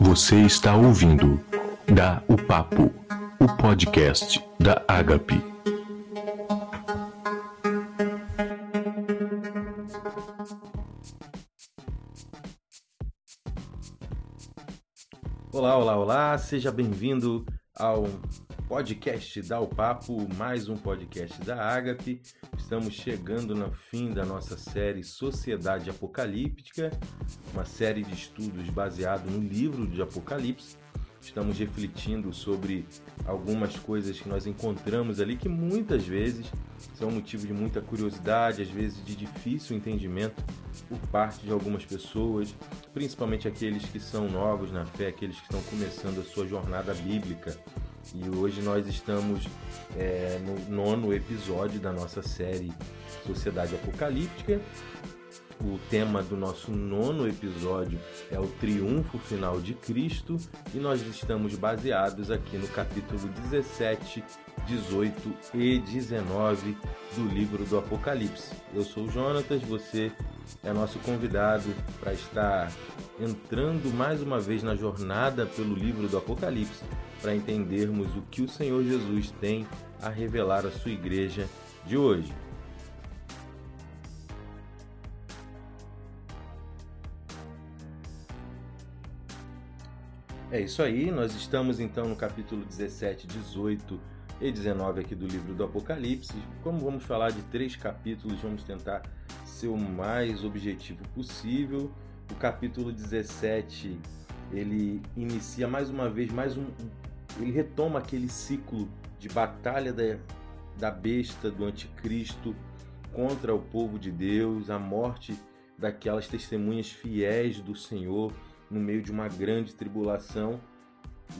Você está ouvindo Da o Papo, o podcast da Agape. Olá, olá, olá, seja bem-vindo ao podcast Dá o Papo, mais um podcast da Agape. Estamos chegando no fim da nossa série Sociedade Apocalíptica, uma série de estudos baseado no livro de Apocalipse. Estamos refletindo sobre algumas coisas que nós encontramos ali que muitas vezes são motivo de muita curiosidade, às vezes de difícil entendimento por parte de algumas pessoas, principalmente aqueles que são novos na fé, aqueles que estão começando a sua jornada bíblica. E hoje nós estamos é, no nono episódio da nossa série Sociedade Apocalíptica. O tema do nosso nono episódio é o triunfo final de Cristo e nós estamos baseados aqui no capítulo 17, 18 e 19 do livro do Apocalipse. Eu sou o Jonatas, você é nosso convidado para estar entrando mais uma vez na jornada pelo livro do Apocalipse para entendermos o que o Senhor Jesus tem a revelar à sua igreja de hoje. É isso aí, nós estamos então no capítulo 17, 18 e 19 aqui do livro do Apocalipse. Como vamos falar de três capítulos, vamos tentar ser o mais objetivo possível. O capítulo 17 ele inicia mais uma vez mais um, ele retoma aquele ciclo de batalha da, da besta, do anticristo contra o povo de Deus, a morte daquelas testemunhas fiéis do Senhor no meio de uma grande tribulação.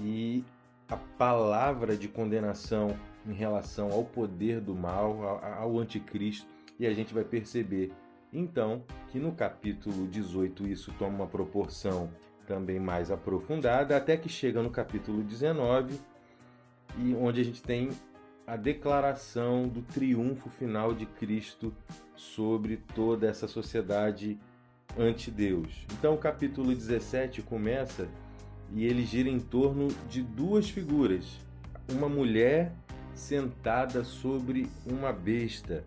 E a palavra de condenação em relação ao poder do mal, ao anticristo, e a gente vai perceber então que no capítulo 18 isso toma uma proporção também mais aprofundada, até que chega no capítulo 19, e onde a gente tem a declaração do triunfo final de Cristo sobre toda essa sociedade anti-Deus. Então o capítulo 17 começa e ele gira em torno de duas figuras: uma mulher sentada sobre uma besta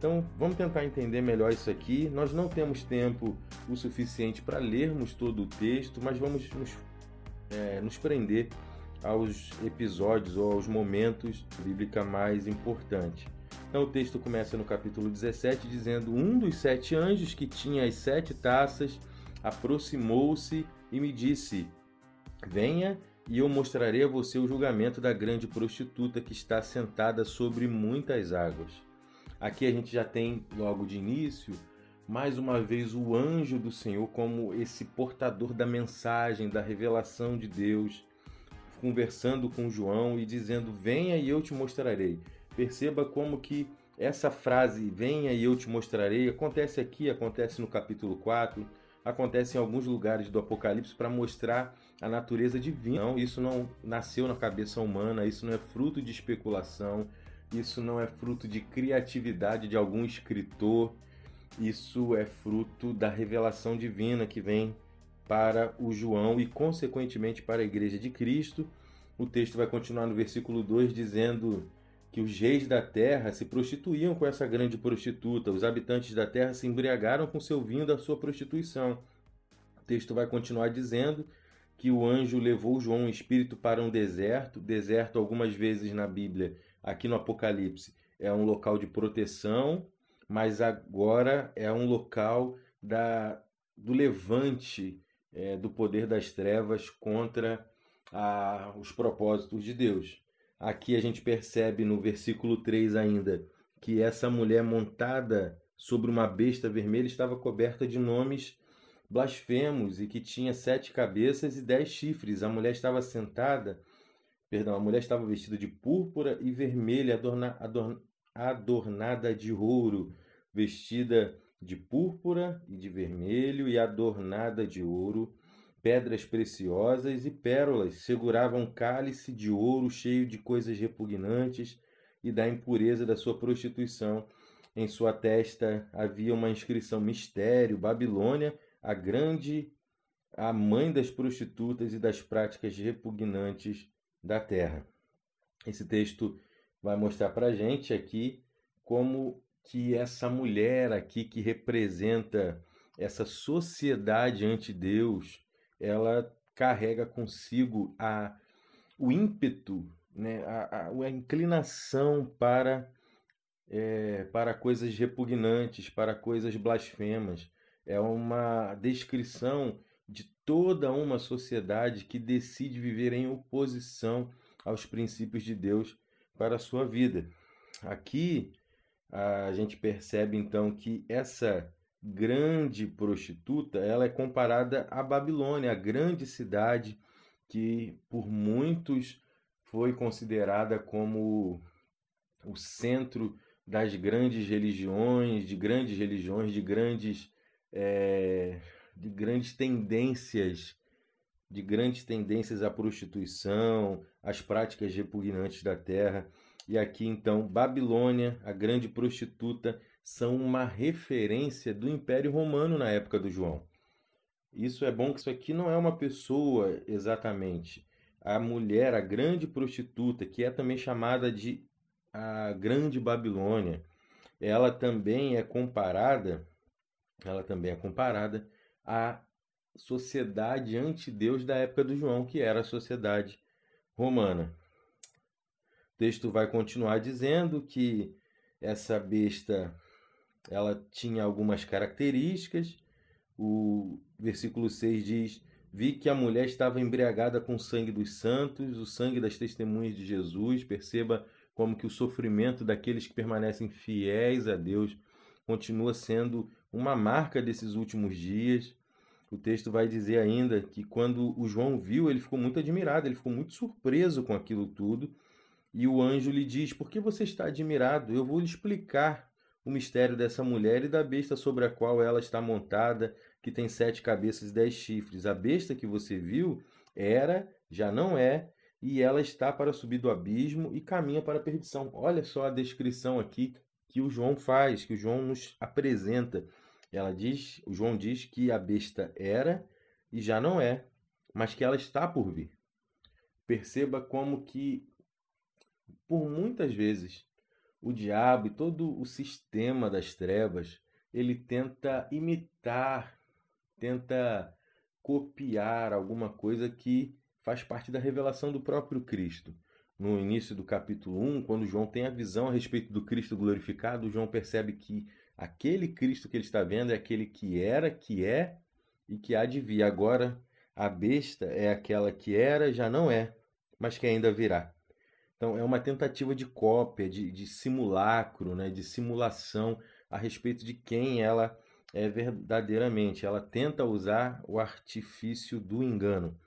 então vamos tentar entender melhor isso aqui. Nós não temos tempo o suficiente para lermos todo o texto, mas vamos nos, é, nos prender aos episódios ou aos momentos bíblica mais importantes. Então o texto começa no capítulo 17 dizendo: Um dos sete anjos que tinha as sete taças aproximou-se e me disse: Venha e eu mostrarei a você o julgamento da grande prostituta que está sentada sobre muitas águas. Aqui a gente já tem logo de início mais uma vez o anjo do Senhor como esse portador da mensagem, da revelação de Deus, conversando com João e dizendo: "Venha e eu te mostrarei". Perceba como que essa frase "venha e eu te mostrarei" acontece aqui, acontece no capítulo 4, acontece em alguns lugares do Apocalipse para mostrar a natureza divina. Não, isso não nasceu na cabeça humana, isso não é fruto de especulação, isso não é fruto de criatividade de algum escritor, isso é fruto da revelação divina que vem para o João e, consequentemente, para a Igreja de Cristo. O texto vai continuar no versículo 2 dizendo que os reis da terra se prostituíam com essa grande prostituta, os habitantes da terra se embriagaram com seu vinho da sua prostituição. O texto vai continuar dizendo que o anjo levou João em espírito para um deserto, deserto algumas vezes na Bíblia aqui no Apocalipse é um local de proteção, mas agora é um local da, do levante é, do poder das trevas contra a, os propósitos de Deus. Aqui a gente percebe no versículo 3 ainda que essa mulher montada sobre uma besta vermelha estava coberta de nomes blasfemos e que tinha sete cabeças e dez chifres. A mulher estava sentada Perdão, a mulher estava vestida de púrpura e vermelha, adorna, adorn, adornada de ouro, vestida de púrpura e de vermelho e adornada de ouro, pedras preciosas e pérolas. Segurava um cálice de ouro cheio de coisas repugnantes e da impureza da sua prostituição. Em sua testa havia uma inscrição mistério, Babilônia, a grande a mãe das prostitutas e das práticas repugnantes da terra. Esse texto vai mostrar para a gente aqui como que essa mulher aqui que representa essa sociedade ante Deus, ela carrega consigo a, o ímpeto, né, a, a, a inclinação para, é, para coisas repugnantes, para coisas blasfemas. É uma descrição de toda uma sociedade que decide viver em oposição aos princípios de Deus para a sua vida. Aqui a gente percebe então que essa grande prostituta, ela é comparada à Babilônia, a grande cidade que por muitos foi considerada como o centro das grandes religiões, de grandes religiões, de grandes, é, de grandes tendências, de grandes tendências à prostituição, às práticas repugnantes da terra. E aqui então, Babilônia, a grande prostituta, são uma referência do Império Romano na época do João. Isso é bom que isso aqui não é uma pessoa exatamente. A mulher, a grande prostituta, que é também chamada de a Grande Babilônia, ela também é comparada, ela também é comparada à sociedade anti-Deus da época do João, que era a sociedade romana. O texto vai continuar dizendo que essa besta ela tinha algumas características. O versículo 6 diz: Vi que a mulher estava embriagada com o sangue dos santos, o sangue das testemunhas de Jesus. Perceba como que o sofrimento daqueles que permanecem fiéis a Deus continua sendo uma marca desses últimos dias. O texto vai dizer ainda que quando o João viu, ele ficou muito admirado, ele ficou muito surpreso com aquilo tudo. E o anjo lhe diz: Por que você está admirado? Eu vou lhe explicar o mistério dessa mulher e da besta sobre a qual ela está montada, que tem sete cabeças e dez chifres. A besta que você viu era, já não é, e ela está para subir do abismo e caminha para a perdição. Olha só a descrição aqui que o João faz, que o João nos apresenta. Ela diz, o João diz que a besta era e já não é, mas que ela está por vir. Perceba como que por muitas vezes o diabo e todo o sistema das trevas, ele tenta imitar, tenta copiar alguma coisa que faz parte da revelação do próprio Cristo. No início do capítulo 1, quando João tem a visão a respeito do Cristo glorificado, João percebe que aquele Cristo que ele está vendo é aquele que era, que é e que há de vir. Agora, a besta é aquela que era, já não é, mas que ainda virá. Então, é uma tentativa de cópia, de, de simulacro, né, de simulação a respeito de quem ela é verdadeiramente. Ela tenta usar o artifício do engano.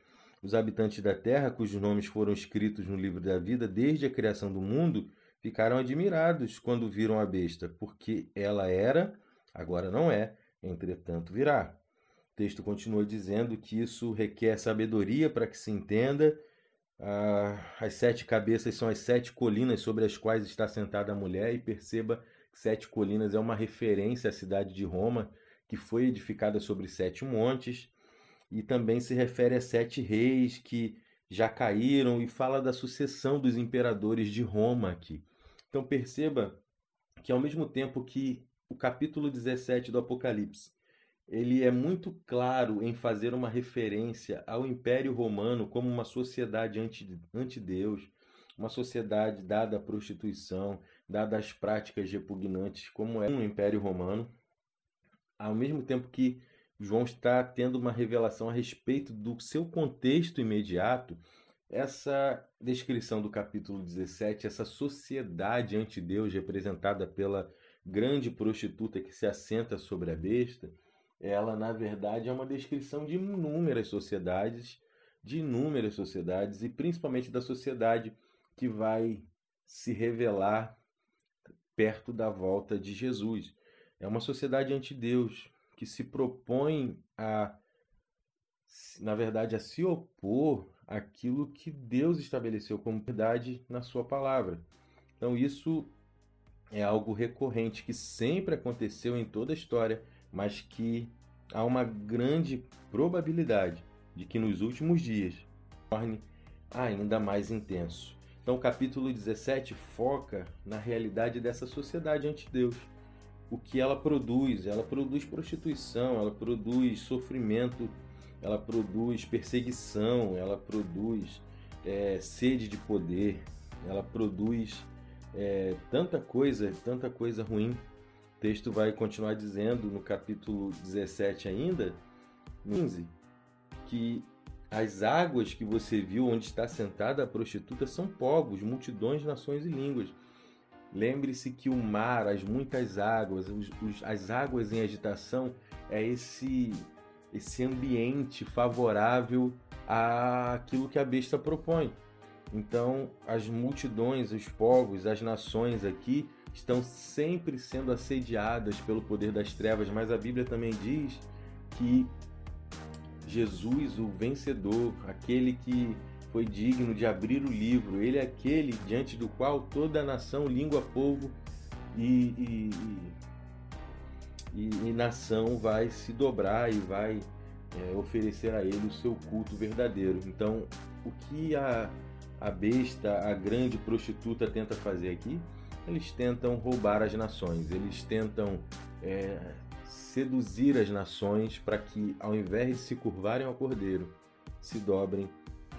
Os habitantes da terra, cujos nomes foram escritos no livro da vida desde a criação do mundo, ficaram admirados quando viram a besta, porque ela era, agora não é, entretanto virá. O texto continua dizendo que isso requer sabedoria para que se entenda ah, as sete cabeças são as sete colinas sobre as quais está sentada a mulher, e perceba que sete colinas é uma referência à cidade de Roma, que foi edificada sobre sete montes, e também se refere a sete reis que já caíram e fala da sucessão dos imperadores de Roma aqui. Então perceba que ao mesmo tempo que o capítulo 17 do Apocalipse ele é muito claro em fazer uma referência ao Império Romano como uma sociedade anti, anti-Deus, uma sociedade dada à prostituição, dada às práticas repugnantes, como é o Império Romano, ao mesmo tempo que João está tendo uma revelação a respeito do seu contexto imediato, essa descrição do capítulo 17, essa sociedade anti-Deus representada pela grande prostituta que se assenta sobre a besta, ela na verdade é uma descrição de inúmeras sociedades, de inúmeras sociedades e principalmente da sociedade que vai se revelar perto da volta de Jesus. É uma sociedade anti-Deus que se propõe a na verdade a se opor àquilo que Deus estabeleceu como verdade na sua palavra. Então isso é algo recorrente que sempre aconteceu em toda a história mas que há uma grande probabilidade de que nos últimos dias torne ainda mais intenso. Então, o capítulo 17 foca na realidade dessa sociedade ante Deus. O que ela produz? Ela produz prostituição, ela produz sofrimento, ela produz perseguição, ela produz é, sede de poder, ela produz é, tanta coisa, tanta coisa ruim. O texto vai continuar dizendo no capítulo 17 ainda, 15, que as águas que você viu onde está sentada a prostituta são povos, multidões, nações e línguas. Lembre-se que o mar, as muitas águas, os, os, as águas em agitação é esse esse ambiente favorável àquilo que a besta propõe. Então, as multidões, os povos, as nações aqui estão sempre sendo assediadas pelo poder das trevas, mas a Bíblia também diz que Jesus, o vencedor, aquele que foi digno de abrir o livro, ele é aquele diante do qual toda nação, língua, povo e, e, e, e nação vai se dobrar e vai é, oferecer a ele o seu culto verdadeiro. Então, o que a, a besta, a grande prostituta tenta fazer aqui? Eles tentam roubar as nações, eles tentam é, seduzir as nações para que, ao invés de se curvarem ao cordeiro, se dobrem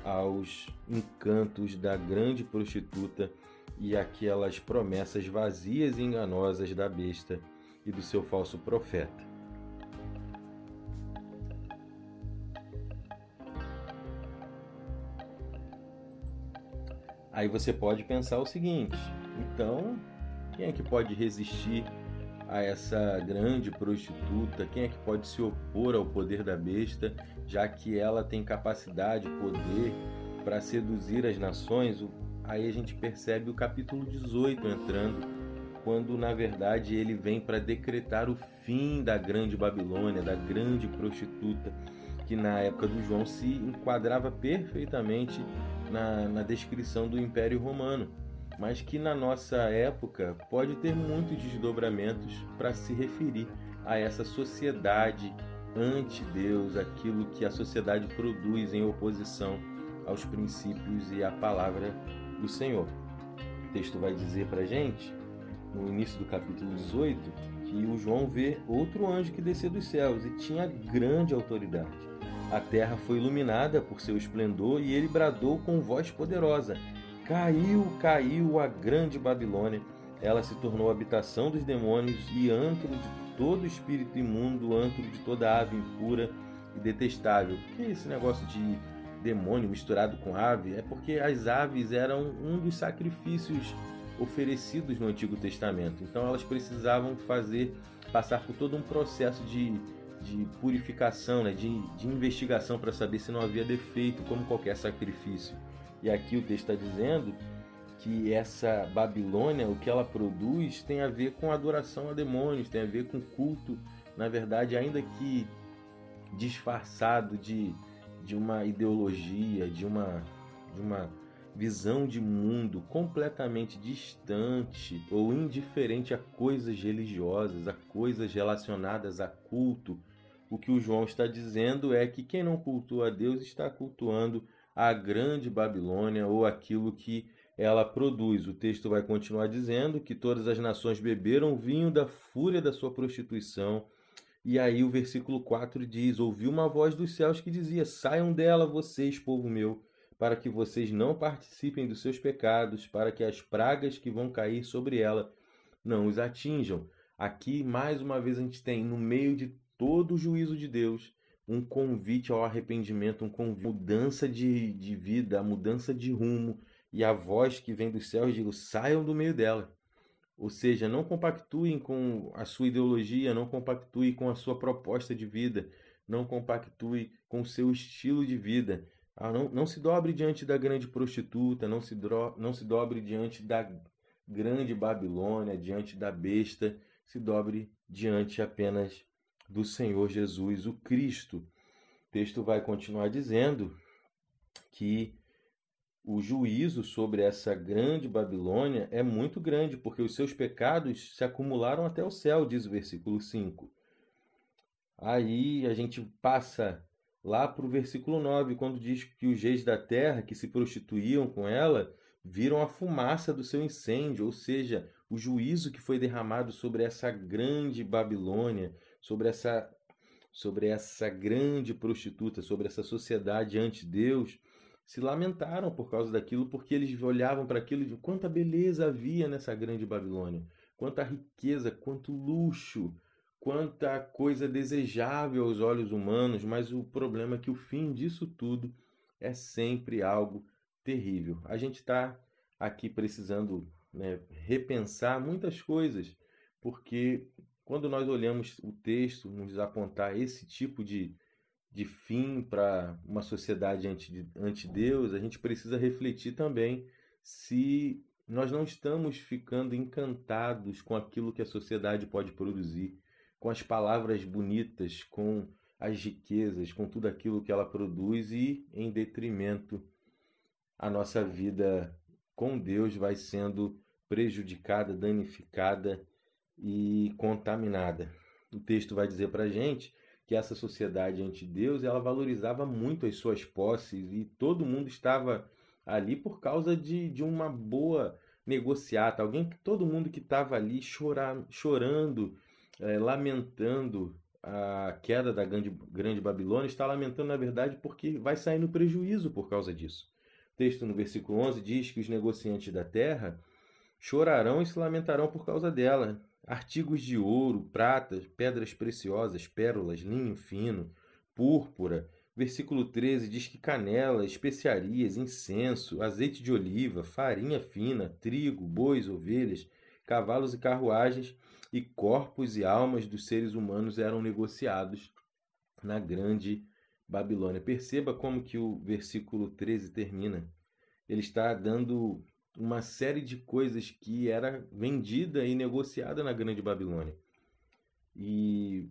aos encantos da grande prostituta e aquelas promessas vazias e enganosas da besta e do seu falso profeta. Aí você pode pensar o seguinte: então, quem é que pode resistir a essa grande prostituta? Quem é que pode se opor ao poder da besta, já que ela tem capacidade, poder para seduzir as nações? Aí a gente percebe o capítulo 18 entrando, quando na verdade ele vem para decretar o fim da grande Babilônia, da grande prostituta, que na época do João se enquadrava perfeitamente na, na descrição do Império Romano mas que na nossa época pode ter muitos desdobramentos para se referir a essa sociedade ante-Deus, aquilo que a sociedade produz em oposição aos princípios e à palavra do Senhor. O texto vai dizer para gente, no início do capítulo 18, que o João vê outro anjo que descia dos céus e tinha grande autoridade. A terra foi iluminada por seu esplendor e ele bradou com voz poderosa: Caiu, caiu a grande Babilônia. Ela se tornou habitação dos demônios e antro de todo espírito imundo, antro de toda ave impura e detestável. Que é esse negócio de demônio misturado com ave? É porque as aves eram um dos sacrifícios oferecidos no Antigo Testamento. Então elas precisavam fazer, passar por todo um processo de, de purificação, né? de, de investigação para saber se não havia defeito, como qualquer sacrifício. E aqui o texto está dizendo que essa Babilônia, o que ela produz, tem a ver com adoração a demônios, tem a ver com culto, na verdade, ainda que disfarçado de, de uma ideologia, de uma, de uma visão de mundo completamente distante ou indiferente a coisas religiosas, a coisas relacionadas a culto. O que o João está dizendo é que quem não cultua a Deus está cultuando a grande Babilônia ou aquilo que ela produz. O texto vai continuar dizendo que todas as nações beberam vinho da fúria da sua prostituição. E aí o versículo 4 diz: Ouvi uma voz dos céus que dizia: Saiam dela, vocês, povo meu, para que vocês não participem dos seus pecados, para que as pragas que vão cair sobre ela não os atinjam. Aqui, mais uma vez, a gente tem, no meio de todo o juízo de Deus, um convite ao arrependimento, um convite, mudança de, de vida, mudança de rumo, e a voz que vem dos céus diz: saiam do meio dela. Ou seja, não compactuem com a sua ideologia, não compactue com a sua proposta de vida, não compactue com o seu estilo de vida. Ah, não, não se dobre diante da grande prostituta, não se, dro, não se dobre diante da grande Babilônia, diante da besta, se dobre diante apenas do Senhor Jesus, o Cristo. O texto vai continuar dizendo que o juízo sobre essa grande Babilônia é muito grande, porque os seus pecados se acumularam até o céu, diz o versículo 5. Aí a gente passa lá para o versículo 9, quando diz que os reis da terra que se prostituíam com ela viram a fumaça do seu incêndio, ou seja, o juízo que foi derramado sobre essa grande Babilônia, sobre essa sobre essa grande prostituta, sobre essa sociedade ante Deus, se lamentaram por causa daquilo, porque eles olhavam para aquilo de quanta beleza havia nessa grande Babilônia, quanta riqueza, quanto luxo, quanta coisa desejável aos olhos humanos, mas o problema é que o fim disso tudo é sempre algo terrível. A gente está aqui precisando né, repensar muitas coisas, porque quando nós olhamos o texto, nos apontar esse tipo de, de fim para uma sociedade ante, ante Deus, a gente precisa refletir também se nós não estamos ficando encantados com aquilo que a sociedade pode produzir, com as palavras bonitas, com as riquezas, com tudo aquilo que ela produz e em detrimento a nossa vida com Deus vai sendo prejudicada, danificada e contaminada. O texto vai dizer para gente que essa sociedade ante Deus ela valorizava muito as suas posses e todo mundo estava ali por causa de, de uma boa negociata, alguém que todo mundo que estava ali chorar, chorando, é, lamentando a queda da grande, grande Babilônia, está lamentando na verdade porque vai sair no prejuízo por causa disso. O texto no versículo 11 diz que os negociantes da terra chorarão e se lamentarão por causa dela. Artigos de ouro, prata, pedras preciosas, pérolas, linho fino, púrpura. Versículo 13 diz que canela, especiarias, incenso, azeite de oliva, farinha fina, trigo, bois, ovelhas, cavalos e carruagens e corpos e almas dos seres humanos eram negociados na grande Babilônia. Perceba como que o versículo 13 termina. Ele está dando uma série de coisas que era vendida e negociada na Grande Babilônia. E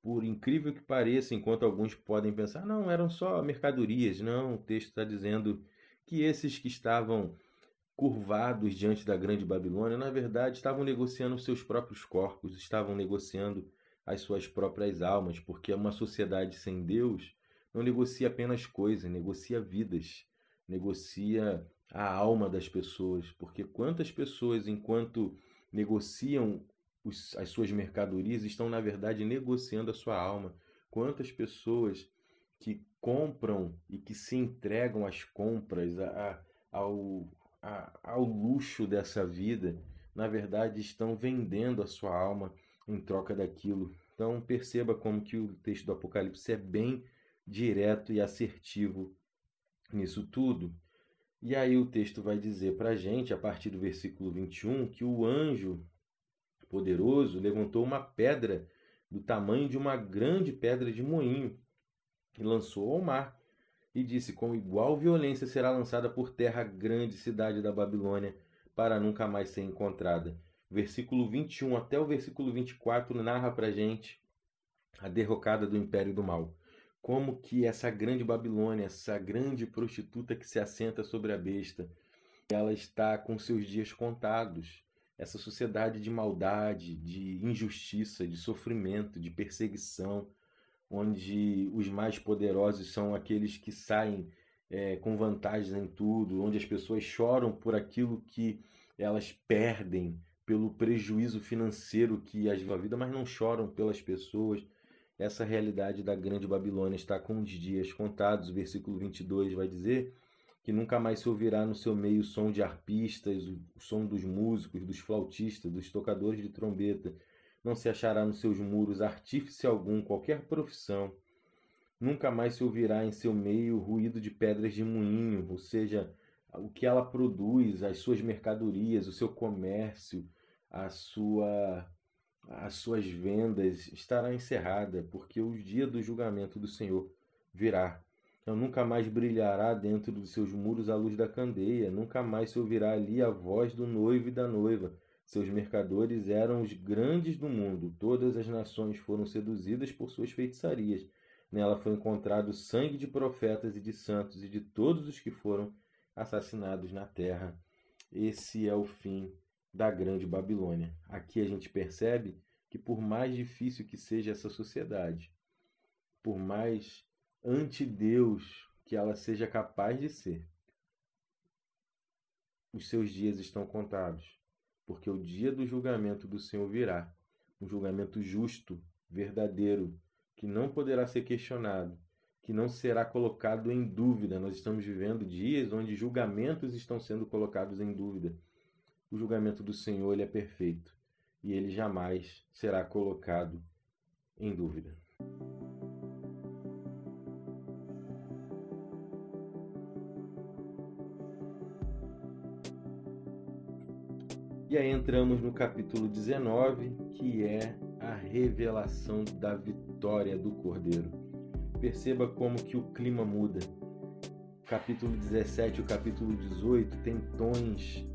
por incrível que pareça, enquanto alguns podem pensar, não, eram só mercadorias, não, o texto está dizendo que esses que estavam curvados diante da Grande Babilônia, na verdade, estavam negociando seus próprios corpos, estavam negociando as suas próprias almas, porque uma sociedade sem Deus não negocia apenas coisas, negocia vidas, negocia a alma das pessoas, porque quantas pessoas, enquanto negociam os, as suas mercadorias, estão na verdade negociando a sua alma? Quantas pessoas que compram e que se entregam às compras, a, a, ao, a, ao luxo dessa vida, na verdade estão vendendo a sua alma em troca daquilo. Então perceba como que o texto do Apocalipse é bem direto e assertivo nisso tudo. E aí o texto vai dizer para a gente, a partir do versículo 21, que o anjo poderoso levantou uma pedra do tamanho de uma grande pedra de moinho e lançou ao mar. E disse: Com igual violência será lançada por terra a grande cidade da Babilônia, para nunca mais ser encontrada. Versículo 21 até o versículo 24 narra para gente a derrocada do império do mal como que essa grande Babilônia, essa grande prostituta que se assenta sobre a besta, ela está com seus dias contados. Essa sociedade de maldade, de injustiça, de sofrimento, de perseguição, onde os mais poderosos são aqueles que saem é, com vantagens em tudo, onde as pessoas choram por aquilo que elas perdem, pelo prejuízo financeiro que as a vida, mas não choram pelas pessoas essa realidade da grande Babilônia está com os dias contados. O versículo 22 vai dizer que nunca mais se ouvirá no seu meio o som de arpistas, o som dos músicos, dos flautistas, dos tocadores de trombeta. Não se achará nos seus muros artífice algum, qualquer profissão. Nunca mais se ouvirá em seu meio ruído de pedras de moinho, ou seja, o que ela produz, as suas mercadorias, o seu comércio, a sua as suas vendas estará encerrada, porque o dia do julgamento do Senhor virá. Então nunca mais brilhará dentro dos seus muros a luz da candeia, nunca mais se ouvirá ali a voz do noivo e da noiva. Seus mercadores eram os grandes do mundo, todas as nações foram seduzidas por suas feitiçarias. Nela foi encontrado sangue de profetas e de santos e de todos os que foram assassinados na terra. Esse é o fim da grande Babilônia. Aqui a gente percebe que por mais difícil que seja essa sociedade, por mais anti-Deus que ela seja capaz de ser, os seus dias estão contados, porque o dia do julgamento do Senhor virá, um julgamento justo, verdadeiro, que não poderá ser questionado, que não será colocado em dúvida. Nós estamos vivendo dias onde julgamentos estão sendo colocados em dúvida. O julgamento do Senhor ele é perfeito e ele jamais será colocado em dúvida. E aí entramos no capítulo 19, que é a revelação da vitória do Cordeiro. Perceba como que o clima muda. capítulo 17 e o capítulo 18 tem tons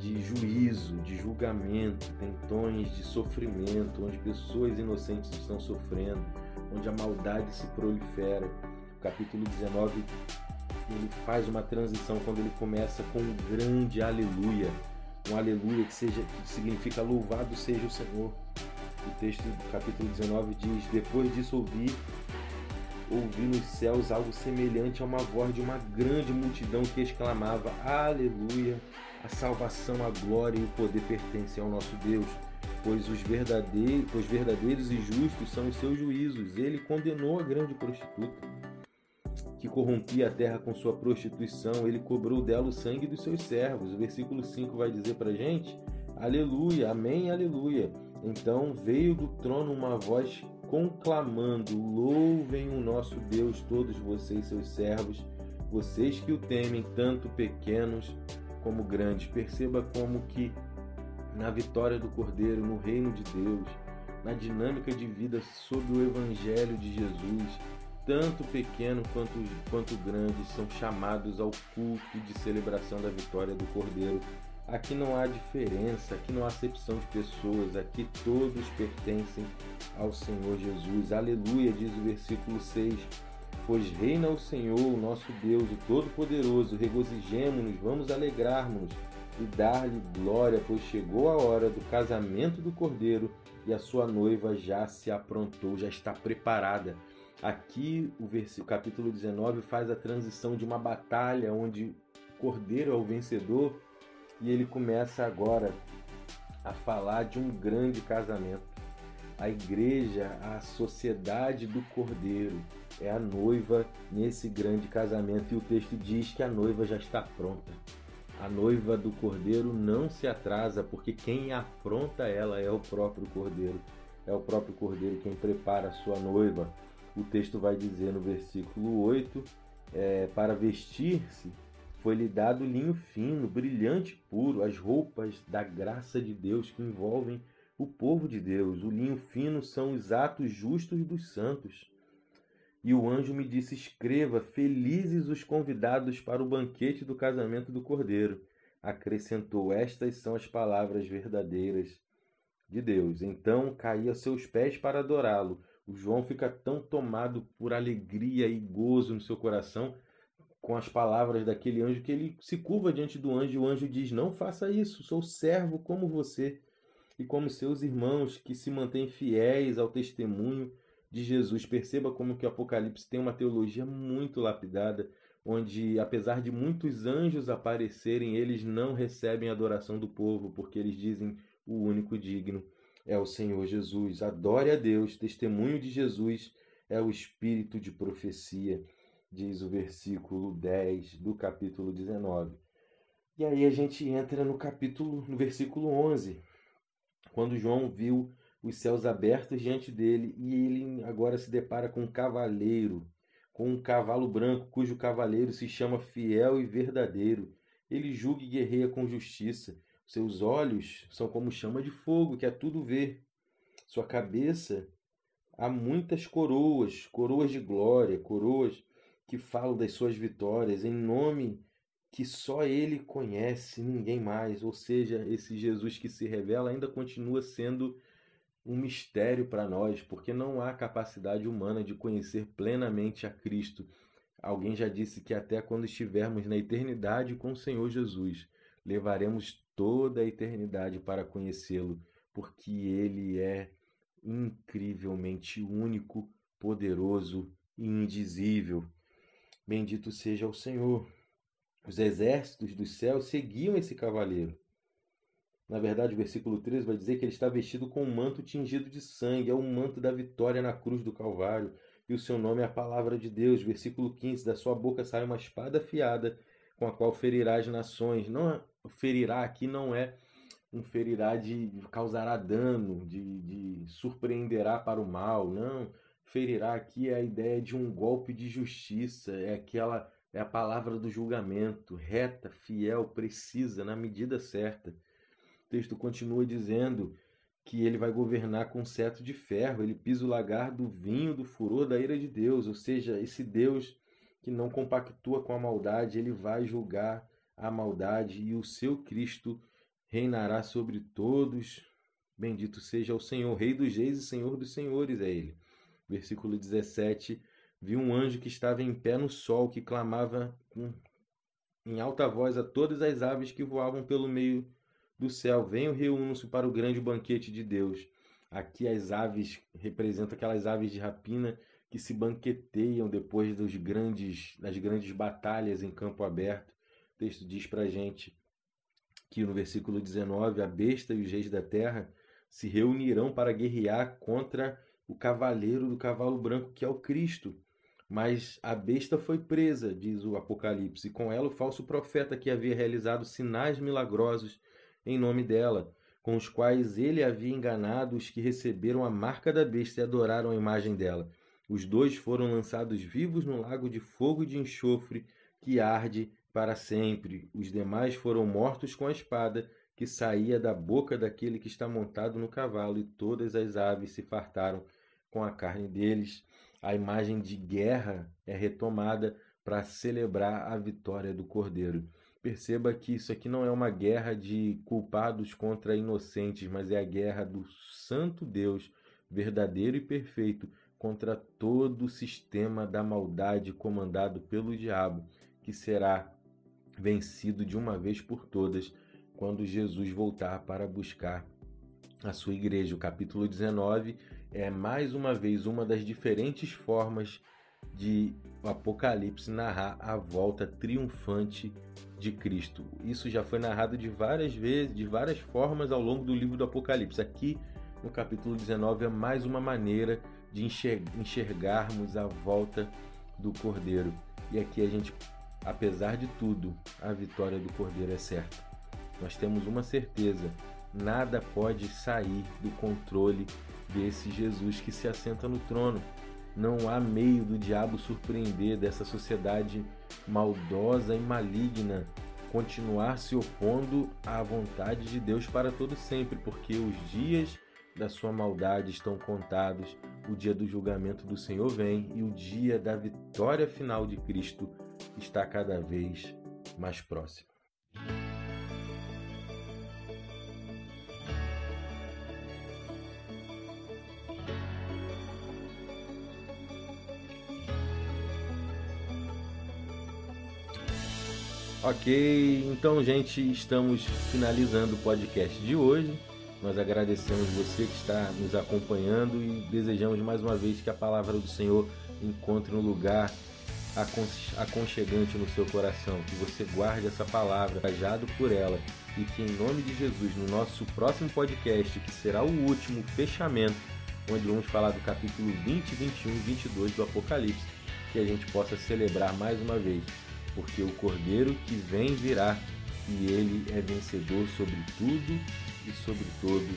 de juízo, de julgamento, tem tons de sofrimento, onde pessoas inocentes estão sofrendo, onde a maldade se prolifera. O capítulo 19 ele faz uma transição quando ele começa com um grande aleluia um aleluia que seja que significa louvado seja o Senhor. O texto do capítulo 19 diz: Depois disso ouvi ouvi nos céus algo semelhante a uma voz de uma grande multidão que exclamava: Aleluia! A salvação, a glória e o poder pertencem ao nosso Deus, pois os verdadeiros, pois verdadeiros e justos são os seus juízos. Ele condenou a grande prostituta que corrompia a terra com sua prostituição, ele cobrou dela o sangue dos seus servos. O versículo 5 vai dizer para gente: Aleluia, Amém, Aleluia. Então veio do trono uma voz conclamando: Louvem o nosso Deus, todos vocês, seus servos, vocês que o temem, tanto pequenos como grandes. Perceba como que na vitória do Cordeiro, no reino de Deus, na dinâmica de vida sob o Evangelho de Jesus, tanto pequeno quanto, quanto grande, são chamados ao culto de celebração da vitória do Cordeiro. Aqui não há diferença, aqui não há acepção de pessoas, aqui todos pertencem ao Senhor Jesus. Aleluia, diz o versículo 6. Pois reina o Senhor, o nosso Deus, o Todo-Poderoso, regozijemo-nos, vamos alegrar-nos e dar-lhe glória, pois chegou a hora do casamento do Cordeiro e a sua noiva já se aprontou, já está preparada. Aqui o, versículo, capítulo 19 faz a transição de uma batalha onde o Cordeiro é o vencedor e ele começa agora a falar de um grande casamento. A igreja, a sociedade do Cordeiro, é a noiva nesse grande casamento e o texto diz que a noiva já está pronta. A noiva do Cordeiro não se atrasa, porque quem afronta ela é o próprio Cordeiro. É o próprio Cordeiro quem prepara a sua noiva o texto vai dizer no versículo 8: é, Para vestir-se foi-lhe dado linho fino, brilhante puro, as roupas da graça de Deus que envolvem o povo de Deus. O linho fino são os atos justos dos santos. E o anjo me disse: Escreva, felizes os convidados para o banquete do casamento do cordeiro. Acrescentou: Estas são as palavras verdadeiras de Deus. Então caí a seus pés para adorá-lo. O João fica tão tomado por alegria e gozo no seu coração com as palavras daquele anjo que ele se curva diante do anjo e o anjo diz: Não faça isso, sou servo como você e como seus irmãos que se mantêm fiéis ao testemunho de Jesus. Perceba como que o Apocalipse tem uma teologia muito lapidada, onde apesar de muitos anjos aparecerem, eles não recebem a adoração do povo, porque eles dizem o único digno é o Senhor Jesus. Adore a Deus, testemunho de Jesus é o espírito de profecia, diz o versículo 10 do capítulo 19. E aí a gente entra no capítulo, no versículo 11, quando João viu os céus abertos diante dele e ele agora se depara com um cavaleiro, com um cavalo branco, cujo cavaleiro se chama Fiel e Verdadeiro. Ele julga e guerreia com justiça. Seus olhos são como chama de fogo, que é tudo ver. Sua cabeça há muitas coroas, coroas de glória, coroas que falam das suas vitórias em nome que só ele conhece, ninguém mais. Ou seja, esse Jesus que se revela ainda continua sendo um mistério para nós, porque não há capacidade humana de conhecer plenamente a Cristo. Alguém já disse que até quando estivermos na eternidade com o Senhor Jesus, levaremos toda a eternidade para conhecê-lo, porque ele é incrivelmente único, poderoso e indizível. Bendito seja o Senhor. Os exércitos dos céus seguiam esse cavaleiro. Na verdade, o versículo 13 vai dizer que ele está vestido com um manto tingido de sangue, é o manto da vitória na cruz do Calvário, e o seu nome é a palavra de Deus. Versículo 15: Da sua boca sai uma espada afiada, com a qual ferirá as nações. Não ferirá aqui não é um ferirá de causará dano, de, de surpreenderá para o mal, não. Ferirá aqui é a ideia de um golpe de justiça, é aquela é a palavra do julgamento, reta, fiel, precisa, na medida certa. O texto continua dizendo que ele vai governar com cetro de ferro, ele pisa o lagar do vinho do furor da ira de Deus, ou seja, esse Deus que não compactua com a maldade, ele vai julgar a maldade e o seu Cristo reinará sobre todos. Bendito seja o Senhor, Rei dos Reis e Senhor dos Senhores é ele. Versículo 17: Vi um anjo que estava em pé no sol, que clamava com, em alta voz a todas as aves que voavam pelo meio do céu: Venham, reúnam-se para o grande banquete de Deus. Aqui as aves representam aquelas aves de rapina que se banqueteiam depois dos grandes, das grandes batalhas em campo aberto. O texto diz para a gente que no versículo 19, a besta e os reis da terra se reunirão para guerrear contra o cavaleiro do cavalo branco, que é o Cristo. Mas a besta foi presa, diz o Apocalipse, e com ela o falso profeta que havia realizado sinais milagrosos em nome dela, com os quais ele havia enganado os que receberam a marca da besta e adoraram a imagem dela. Os dois foram lançados vivos no lago de fogo e de enxofre que arde para sempre. Os demais foram mortos com a espada que saía da boca daquele que está montado no cavalo, e todas as aves se fartaram com a carne deles. A imagem de guerra é retomada para celebrar a vitória do Cordeiro. Perceba que isso aqui não é uma guerra de culpados contra inocentes, mas é a guerra do Santo Deus, verdadeiro e perfeito, contra todo o sistema da maldade comandado pelo diabo, que será vencido de uma vez por todas quando Jesus voltar para buscar a sua igreja. O capítulo 19 é mais uma vez uma das diferentes formas de o Apocalipse narrar a volta triunfante de Cristo. Isso já foi narrado de várias vezes, de várias formas ao longo do livro do Apocalipse. Aqui no capítulo 19 é mais uma maneira de enxergarmos a volta do Cordeiro. E aqui a gente Apesar de tudo, a vitória do Cordeiro é certa. Nós temos uma certeza: nada pode sair do controle desse Jesus que se assenta no trono. Não há meio do diabo surpreender dessa sociedade maldosa e maligna continuar se opondo à vontade de Deus para todo sempre, porque os dias da sua maldade estão contados, o dia do julgamento do Senhor vem e o dia da vitória final de Cristo está cada vez mais próximo. Ok, então, gente, estamos finalizando o podcast de hoje. Nós agradecemos você que está nos acompanhando e desejamos mais uma vez que a palavra do Senhor encontre um lugar aconchegante no seu coração, que você guarde essa palavra, trajado por ela, e que em nome de Jesus, no nosso próximo podcast, que será o último fechamento, onde vamos falar do capítulo 20, 21 e 22 do Apocalipse, que a gente possa celebrar mais uma vez, porque o Cordeiro que vem virá e ele é vencedor sobre tudo e sobre todos.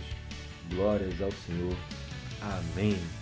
Glórias ao Senhor. Amém.